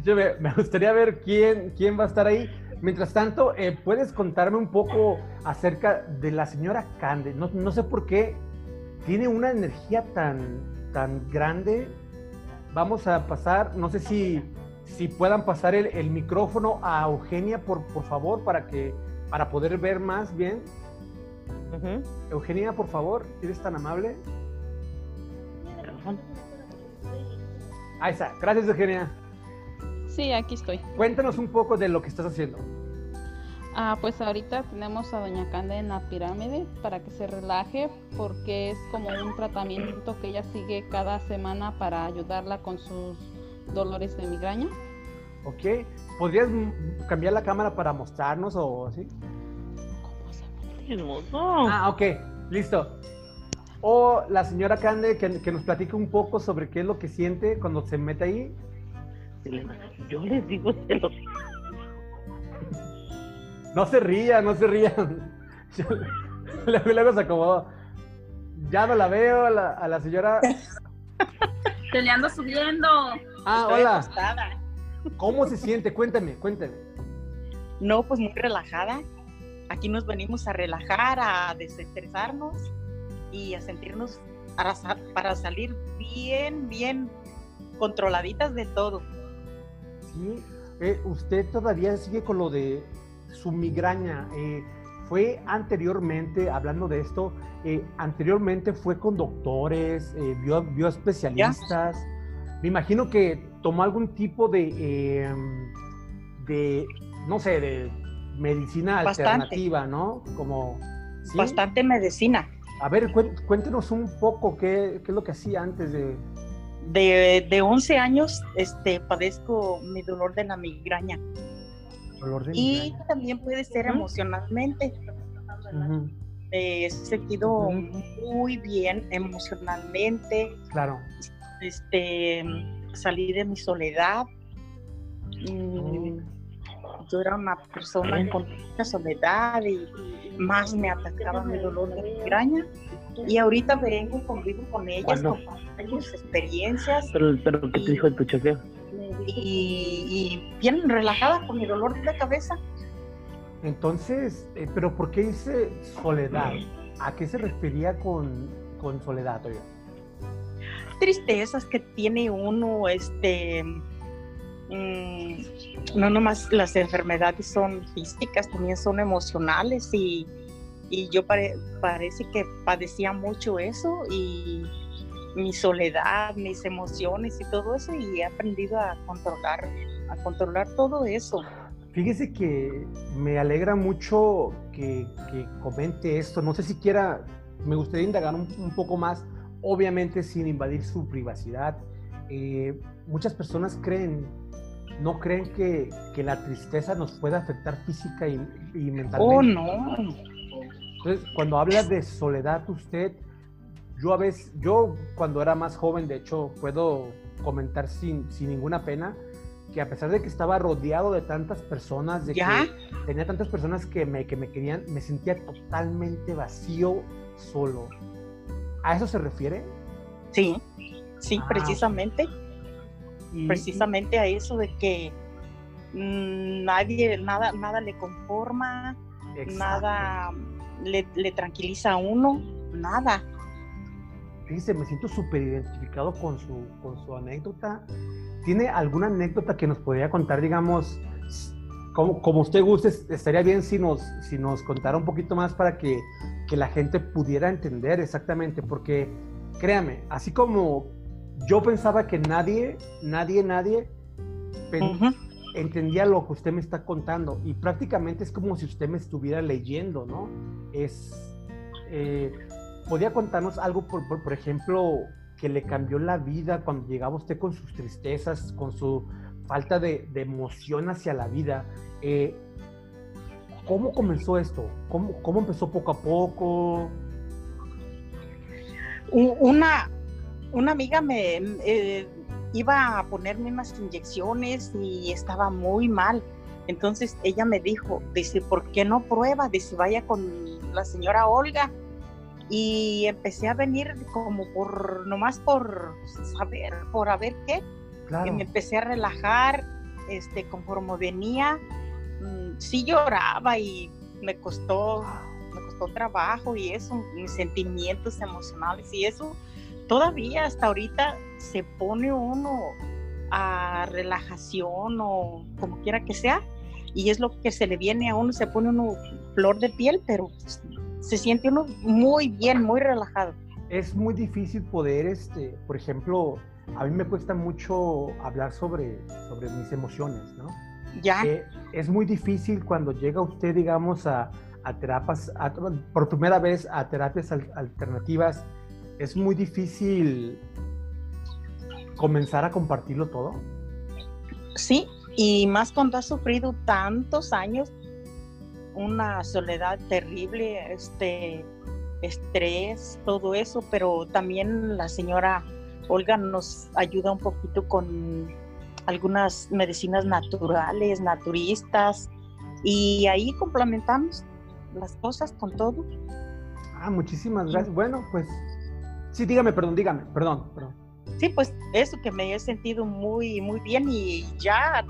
yo me, me gustaría ver quién, quién va a estar ahí. Mientras tanto, eh, ¿puedes contarme un poco acerca de la señora Cande? No, no sé por qué tiene una energía tan, tan grande. Vamos a pasar, no sé si, si puedan pasar el, el micrófono a Eugenia, por, por favor, para, que, para poder ver más bien. Eugenia, por favor, ¿eres tan amable? Ahí está. Gracias, Eugenia. Sí, aquí estoy. Cuéntanos un poco de lo que estás haciendo. Ah, pues ahorita tenemos a Doña Cande en la pirámide para que se relaje porque es como un tratamiento que ella sigue cada semana para ayudarla con sus dolores de migraña. ¿Ok? ¿Podrías cambiar la cámara para mostrarnos o así? Hermoso. Ah, ok. Listo. O la señora Cande que, que nos platique un poco sobre qué es lo que siente cuando se mete ahí. Yo les digo, se los No se rían, no se rían. [laughs] Yo- luego, luego se acomodó. Ya no la veo a la, a la señora. [laughs] Se le ando subiendo. Ah, Estoy hola. acostada. ¿Cómo se siente? Cuéntame, cuéntame. No, pues muy relajada. Aquí nos venimos a relajar, a desestresarnos y a sentirnos para salir bien, bien controladitas de todo. Sí, eh, usted todavía sigue con lo de su migraña. eh, fue anteriormente, hablando de esto, eh, anteriormente fue con doctores, eh, vio, vio especialistas. Me imagino que tomó algún tipo de, eh, de no sé, de medicina Bastante. alternativa, ¿no? Como, ¿sí? Bastante medicina. A ver, cuéntenos un poco qué, qué es lo que hacía antes de... De, de 11 años este, padezco mi dolor de la migraña. Dolor de Y migraña. también puede ser emocionalmente. Ujú, Me he sentido muy bien emocionalmente. Claro. Este, salí de mi soledad. Mm, Yo era una persona con mucha soledad y más me atacaba mi dolor de migraña. Y ahorita vengo, convivo con ellas, comparto sus experiencias Pero, pero ¿qué te dijo en tu chequeo? Y, y bien relajada con mi dolor de cabeza. Entonces, eh, ¿pero por qué dice soledad? ¿A qué se refería con, con soledad, oiga? tristezas que tiene uno, este, mm, no nomás las enfermedades son físicas, también son emocionales y, y yo pare- parece que padecía mucho eso y mi soledad, mis emociones y todo eso y he aprendido a controlar, a controlar todo eso. Fíjese que me alegra mucho que, que comente esto. No sé si quiera, me gustaría indagar un, un poco más, obviamente sin invadir su privacidad. Eh, muchas personas creen, no creen que, que la tristeza nos pueda afectar física y, y mentalmente. Oh, no. Entonces, cuando habla de soledad, usted yo a veces, yo cuando era más joven, de hecho, puedo comentar sin, sin ninguna pena, que a pesar de que estaba rodeado de tantas personas, de ¿Ya? que tenía tantas personas que me, que me querían, me sentía totalmente vacío, solo. ¿A eso se refiere? Sí, sí, Ah, precisamente, Y- precisamente a eso de que mm, nadie, nada, nada le conforma, exacto. nada le, le tranquiliza a uno, nada. Fíjese, me siento súper identificado con su, con su anécdota. ¿Tiene alguna anécdota que nos podría contar, digamos, como, como usted guste? Estaría bien si nos, si nos contara un poquito más para que, que la gente pudiera entender exactamente, porque créame, así como yo pensaba que nadie, nadie, nadie pen- entendía lo que usted me está contando y prácticamente es como si usted me estuviera leyendo, ¿no? Es, eh, ¿podría contarnos algo, por, ejemplo, que le cambió la vida cuando llegaba usted con sus tristezas, con su falta de, emoción hacia la vida? Eh, ¿Cómo comenzó esto? ¿Cómo, ¿Cómo empezó poco a poco? Una, una amiga me eh, iba a ponerme unas inyecciones y estaba muy mal. Entonces ella me dijo, dice, ¿por qué no prueba? Dice, vaya con la señora Olga. Y empecé a venir como por, nomás por saber, por a ver qué. Y me empecé a relajar, este, conforme venía, mm, sí lloraba y me costó, me costó trabajo y eso, mis sentimientos emocionales y eso, todavía hasta ahorita se pone uno a relajación o como quiera que sea, y es lo que se le viene a uno, se pone uno flor de piel, pero pues, se siente uno muy bien, muy relajado. es muy difícil poder, este, por ejemplo, a mí me cuesta mucho hablar sobre, sobre mis emociones, ¿no? Ya, Eh, es muy difícil cuando llega usted, digamos, a, a terapias, a- por primera vez a terapias al- alternativas, es muy difícil comenzar a compartirlo todo. Sí, y más cuando has sufrido tantos años, una soledad terrible, este estrés, todo eso, pero también la señora Olga nos ayuda un poquito con algunas medicinas naturales, naturistas, y ahí complementamos las cosas con todo. Ah, muchísimas gracias. Bueno, pues, sí, dígame, perdón, dígame, perdón, perdón. Sí, pues eso que me he sentido muy, muy bien y ya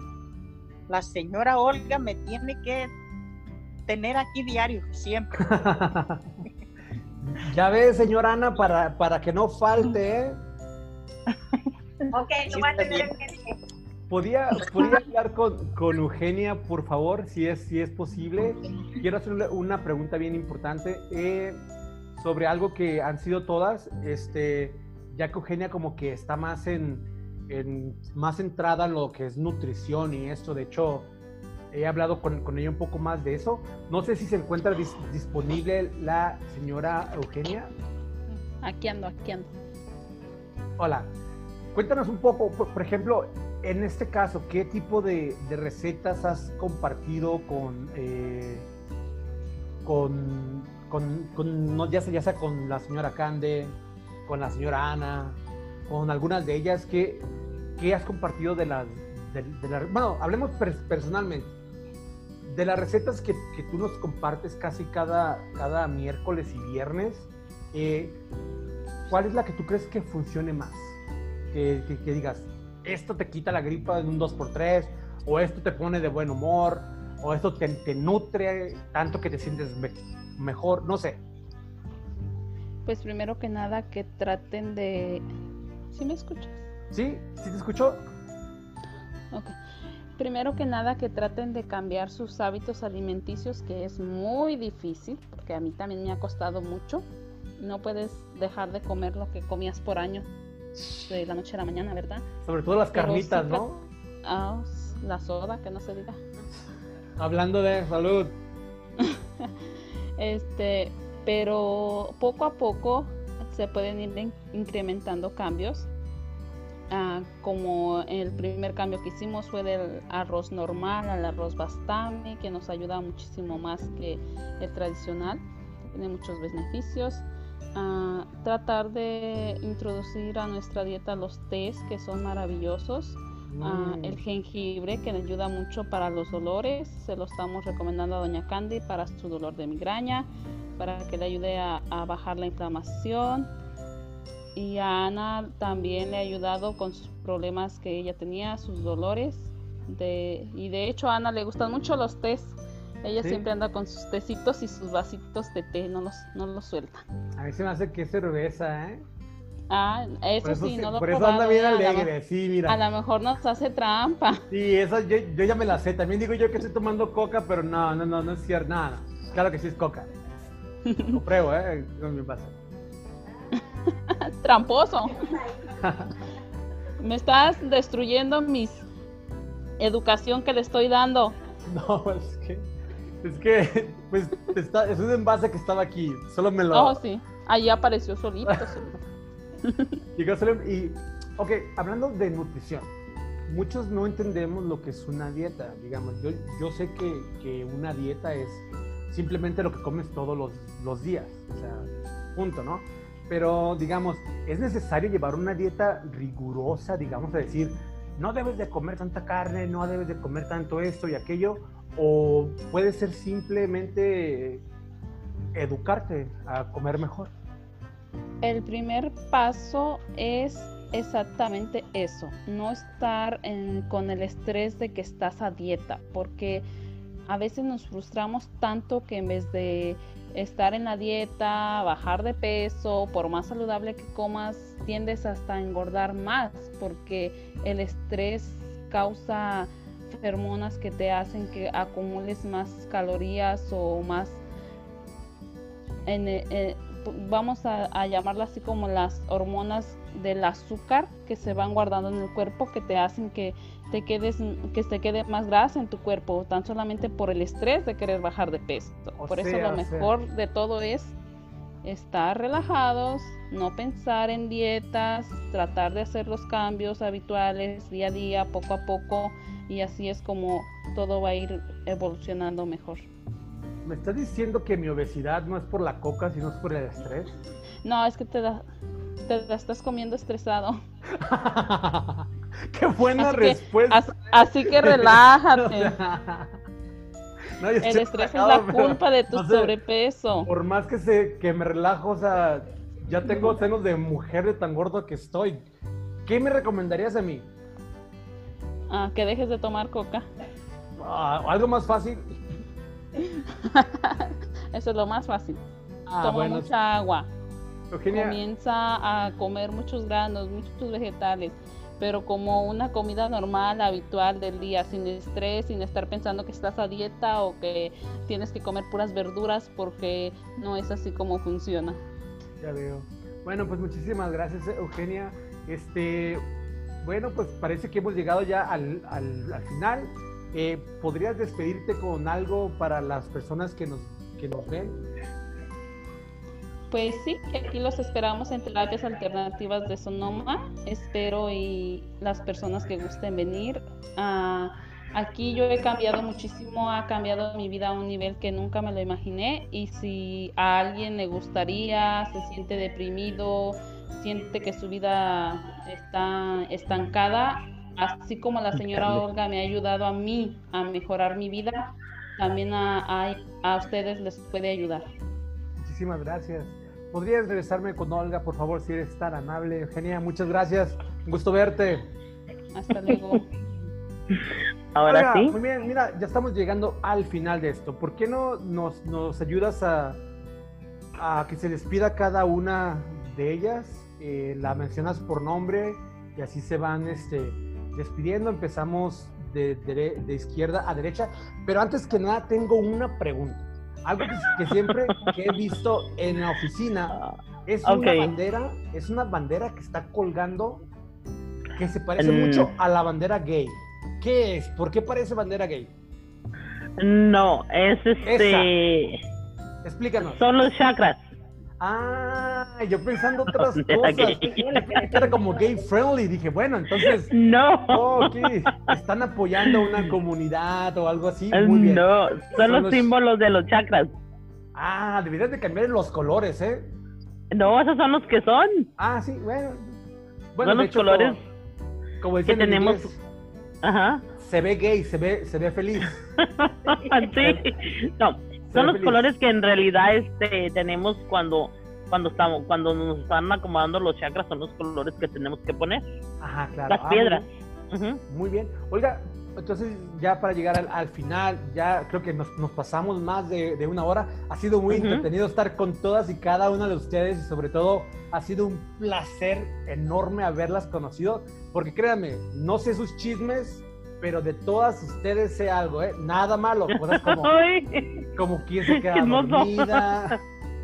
la señora Olga me tiene que tener aquí diario, siempre. [laughs] ya ve, señora Ana, para, para que no falte, ¿eh? Ok, lo voy a tener en mente. ¿Podría, podría hablar con, con Eugenia, por favor, si es, si es posible? Quiero hacerle una pregunta bien importante eh, sobre algo que han sido todas, este, ya que Eugenia como que está más en, en- más centrada en lo que es nutrición y esto, de hecho, he hablado con, con ella un poco más de eso. No sé si se encuentra dis- disponible la señora Eugenia. Aquí ando, aquí ando. Hola, cuéntanos un poco, por, por ejemplo, en este caso, ¿qué tipo de, de recetas has compartido con, eh, con, con, con- no, ya, sea, ya sea con la señora Cande, con la señora Ana, con algunas de ellas? ¿Qué, qué has compartido de las, de, de la- bueno, hablemos per- personalmente, de las recetas que, que tú nos compartes casi cada, cada miércoles y viernes? eh, ¿cuál es la que tú crees que funcione más? Que, que- que digas, esto te quita la gripa en un 2x3, o esto te pone de buen humor, o esto te, te nutre tanto que te sientes me- mejor, no sé. Pues primero que nada que traten de... ¿Sí me escuchas? ¿Sí? ¿Sí te escuchó? Ok. Primero que nada que traten de cambiar sus hábitos alimenticios, que es muy difícil, porque a mí también me ha costado mucho. No puedes dejar de comer lo que comías por año de la noche a la mañana, ¿verdad? Sobre todo las carnitas, sí ¿no? Ah, la soda, que no se diga. Hablando de salud. [laughs] Este, pero poco a poco se pueden ir in- incrementando cambios. Ah, como el primer cambio que hicimos fue del arroz normal al arroz bastami, que nos ayuda muchísimo más que el tradicional, tiene muchos beneficios. ah, tratar de introducir a nuestra dieta los tés que son maravillosos. Ah, Mm. el jengibre que le ayuda mucho para los dolores, se lo estamos recomendando a Doña Candy para su dolor de migraña, para que le ayude a, a bajar la inflamación. Y a Ana también le ha ayudado con sus problemas que ella tenía, sus dolores. De, y de hecho a Ana le gustan mucho los tés. Ella ¿Sí? siempre anda con sus tecitos y sus vasitos de té, no los, no los suelta. A mí se me hace que es cerveza, ¿eh? Ah, eso, eso, sí, sí- no lo por eso anda bien ¿eh? Alegre, sí, mira. A lo mejor nos hace trampa. Sí, esa yo, yo ya me la sé. También digo yo que estoy tomando coca, pero no, no, no, no es cierto. Nada, no. Claro que sí es coca. [laughs] Lo pruebo, ¿eh? Con mi vaso. [laughs] Tramposo. Me estás destruyendo mis educación que le estoy dando. [laughs] No, es que. Es que. Pues está, es un envase que estaba aquí. Solo me lo. Oh, sí. Ahí apareció solito. solito. [laughs] Y, ok, hablando de nutrición, muchos no entendemos lo que es una dieta. Digamos, yo, yo sé que, que una dieta es simplemente lo que comes todos los, los días. O sea, punto, ¿no? Pero, digamos, es necesario llevar una dieta rigurosa, digamos, a decir, no debes de comer tanta carne, no debes de comer tanto esto y aquello, o puede ser simplemente educarte a comer mejor. El primer paso es exactamente eso, no estar en- con el estrés de que estás a dieta, porque a veces nos frustramos tanto que en vez de estar en la dieta, bajar de peso, por más saludable que comas, tiendes hasta a engordar más, porque el estrés causa hormonas que te hacen que acumules más calorías o más en, eh, vamos a, a llamarlas así como las hormonas del azúcar que se van guardando en el cuerpo que te hacen que te quedes que te quede más grasa en tu cuerpo tan solamente por el estrés de querer bajar de peso O por eso lo sea. mejor de todo es estar relajados no pensar en dietas tratar de hacer los cambios habituales día a día poco a poco y así es como todo va a ir evolucionando mejor ¿Me estás diciendo que mi obesidad no es por la coca, sino es por el estrés? no es que te da- te la estás comiendo estresado [laughs] ¡Qué buena Así respuesta! As- Así que relájate. [laughs] No, El estrés es la culpa de tu no sé, sobrepeso. Por más que, se, que me relajo, o sea, ya tengo senos de mujer de tan gordo que estoy. ¿Qué me recomendarías a mí? Ah, que dejes de tomar coca. Ah, ¿Algo más fácil? [laughs] Eso es lo más fácil. Ah, Toma bueno, mucha agua. Eugenia, Comienza a comer muchos granos, muchos vegetales, pero como una comida normal, habitual del día, sin estrés, sin estar pensando que estás a dieta o que tienes que comer puras verduras, porque no es así como funciona. ya veo. Bueno, pues muchísimas gracias, Eugenia. Este, bueno, pues parece que hemos llegado ya al, al- al final. Eh, ¿Podrías despedirte con algo para las personas que nos, que nos ven? Pues sí, aquí los esperamos en terapias alternativas de Sonoma. Espero y las personas que gusten venir. Ah, aquí yo he cambiado muchísimo, ha cambiado mi vida a un nivel que nunca me lo imaginé. Y si a alguien le gustaría, se siente deprimido, siente que su vida está estancada, así como la señora Olga me ha ayudado a mí a mejorar mi vida, también a, a- a ustedes les puede ayudar. Muchísimas gracias. ¿Podrías regresarme con Olga, por favor, si eres tan amable? Eugenia, muchas gracias. Un gusto verte. Hasta luego. [laughs] Ahora Olga, sí. Muy bien, mira, ya estamos llegando al final de esto. ¿Por qué no nos, nos ayudas a, a que se despida cada una de ellas? Eh, la mencionas por nombre y así se van este, despidiendo. Empezamos de, izquierda a derecha. Pero antes que nada, tengo una pregunta. Algo que, que siempre que he visto en la oficina es una bandera, es una bandera que está colgando que se parece Mm. mucho a la bandera gay. ¿Qué es? ¿Por qué parece bandera gay? No, es este. Explícanos. Son los chakras. Ah, yo pensando [laughs] otras Bandera cosas. [laughs] que Era como gay friendly. Dije, bueno, entonces, [laughs] No. oh, están apoyando a una comunidad o algo así. Muy bien. No, son Son los los- símbolos de los chakras. Ah, deberías de cambiar los colores, ¿eh? No, esos son los que son. Ah, sí, bueno. Bueno, son los hecho, colores. Como, como que en tenemos. inglés, Ajá. se ve gay, se ve, se ve feliz. sí. No, son los feliz. colores que en realidad este tenemos cuando cuando estamos cuando nos están acomodando los chakras son los colores que tenemos que poner Ajá, claro. las Ah, muy piedras bien. Ujú. Muy bien. Oiga, entonces ya para llegar al, al final, ya creo que nos, nos pasamos más de, de una hora. Ha sido muy entretenido estar con todas y cada una de ustedes y sobre todo ha sido un placer enorme haberlas conocido, porque créanme, no sé sus chismes, pero de todas ustedes sé algo, ¿eh? Nada malo, cosas como, [laughs] Ay, como quién se queda dormida,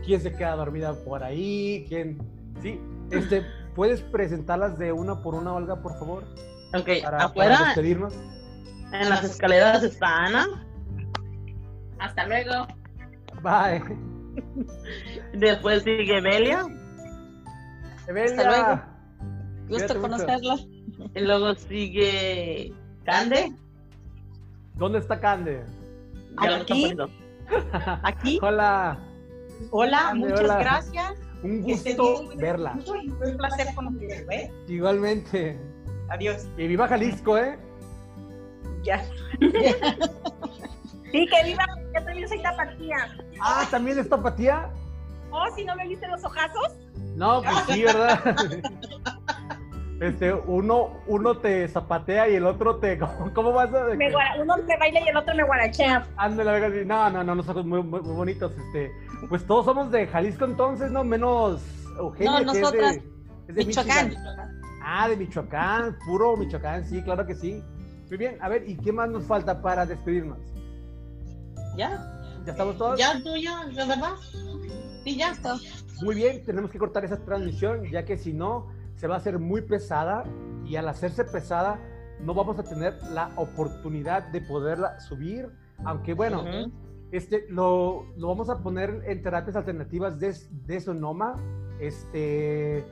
quién se queda dormida por ahí, quién... Sí, este, ¿puedes presentarlas de una por una, Olga, por favor? Ok, Para, despedirnos. en las escaleras está Ana. Hasta luego. Bye. Después sigue Belia. Evelia. luego. Cuídate Gusto conocerla. Y luego sigue Cande. ¿Dónde está Cande? Aquí. [laughs] Aquí, Hola. hola, muchas hola. gracias. Un esté gusto bien. verla. Un placer conocerlo, ¿eh? Igualmente. Adiós. Y viva Jalisco, ¿eh? Ya. [laughs] Sí, que viva. Yo también soy tapatía. Ah, ¿también es tapatía? Oh, si no me viste los ojazos. No, pues sí, ¿verdad? [laughs] Este, uno, uno te zapatea y el otro te. [laughs] ¿Cómo, cómo vas a.? Me guara- uno me baila y el otro me guarachea. Ándale. No, no, no, nosotros muy, muy, muy bonitos. Este, pues todos somos de Jalisco entonces, ¿no? Menos Eugenia, No, que es de- es de Michoacán. Michigan. Ah, de Michoacán, puro Michoacán, sí, claro que sí. Muy bien, a ver, ¿y qué más nos falta para despedirnos? ¿Ya? ¿Ya estamos todos? ¿Ya tú ya? ¿De verdad? Sí, ya está. Muy bien, tenemos que cortar esa transmisión, ya que si no, se va a hacer muy pesada y al hacerse pesada, no vamos a tener la oportunidad de poderla subir, aunque bueno, este, lo, lo vamos a poner en terapias alternativas de, de Sonoma. Este,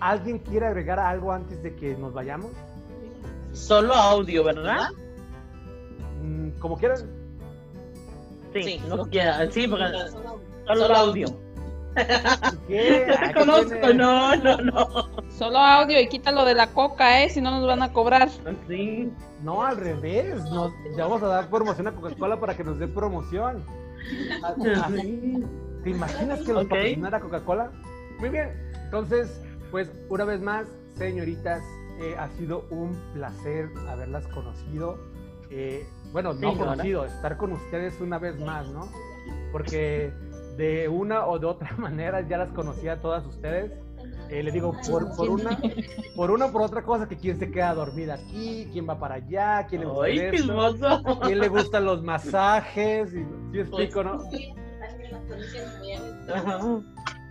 ¿Alguien quiere agregar algo antes de que nos vayamos? Solo audio, ¿verdad? Mm, como quieran. sí, no no quiera. Sí, porque solo audio ¿Qué? Te conozco. tiene- No, no, no. Solo audio y quítalo de la coca, ¿eh? Si no nos van a cobrar. sí No, al revés. Nos, ya vamos a dar promoción a Coca-Cola para que nos dé promoción. Ah, [laughs] Así. ¿Te imaginas que nos Ok. patrocinara Coca-Cola? Muy bien. Entonces, pues una vez más, señoritas, eh, ha sido un placer haberlas conocido. Eh, bueno, no Sí, conocido, estar con ustedes una vez más, ¿no? Porque de una o de otra [laughs] manera ya las conocía a todas ustedes. Eh, le digo, por, por una por una o por otra cosa, que quién se queda dormida aquí, quién va para allá, quién le gusta Ay, esto, chismoso. quién le gustan los masajes, y, ¿sí explico, ¿no?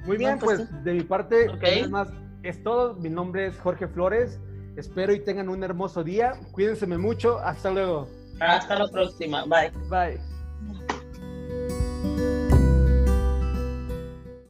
Muy bien, pues pues de mi parte, más, es todo. Mi nombre es Jorge Flores. Espero y tengan un hermoso día. Cuídense mucho. Hasta luego. Hasta la próxima. Bye. Bye.